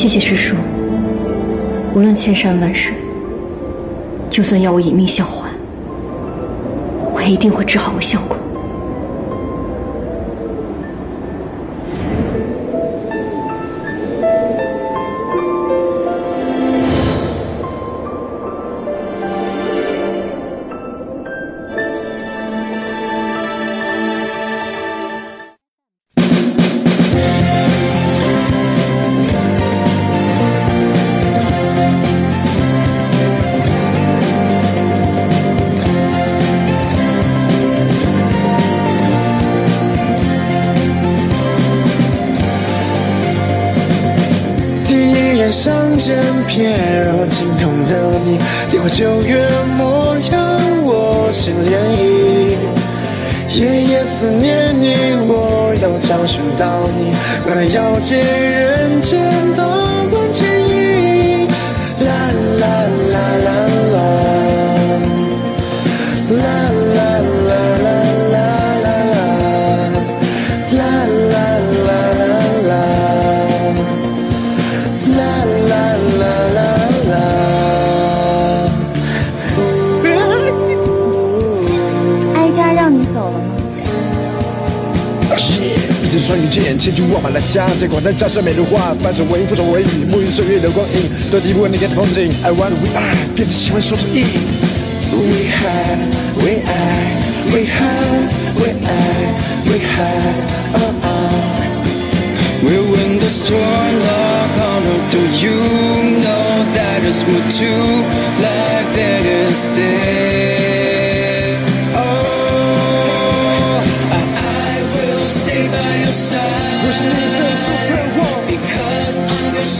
谢谢师叔，无论千山万水，就算要我以命相换，我也一定会治好我相公。相见翩若惊鸿的你，有九月模样，我心涟漪。夜夜思念你，我要找寻到你，我要见人间的穿云箭，千军万马来相见，广滩交上美如画，翻身为覆手为雨，沐浴岁月流光影，都抵不过你看的风景。I want we are，变成喜欢说出意。We had, we I, we had, we I, we had, oh oh. We win the storm, lock on do you know that it's more to life than is dead?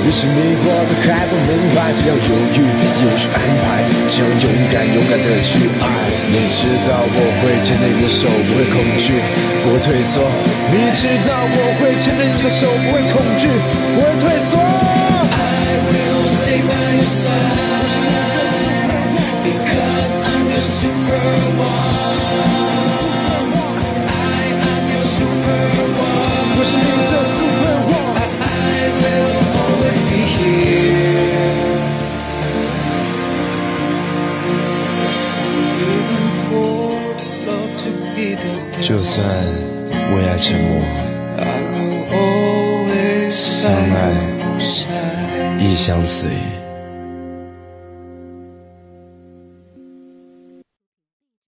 怪，越是迷惑的还不明白，不要犹豫，有去安排，只要勇敢，勇敢的去爱。你知道我会牵着你的手，不会恐惧，不会退缩。你知道我会牵着你的手，不会恐惧，不会退缩。就算为爱沉默，相爱亦相随。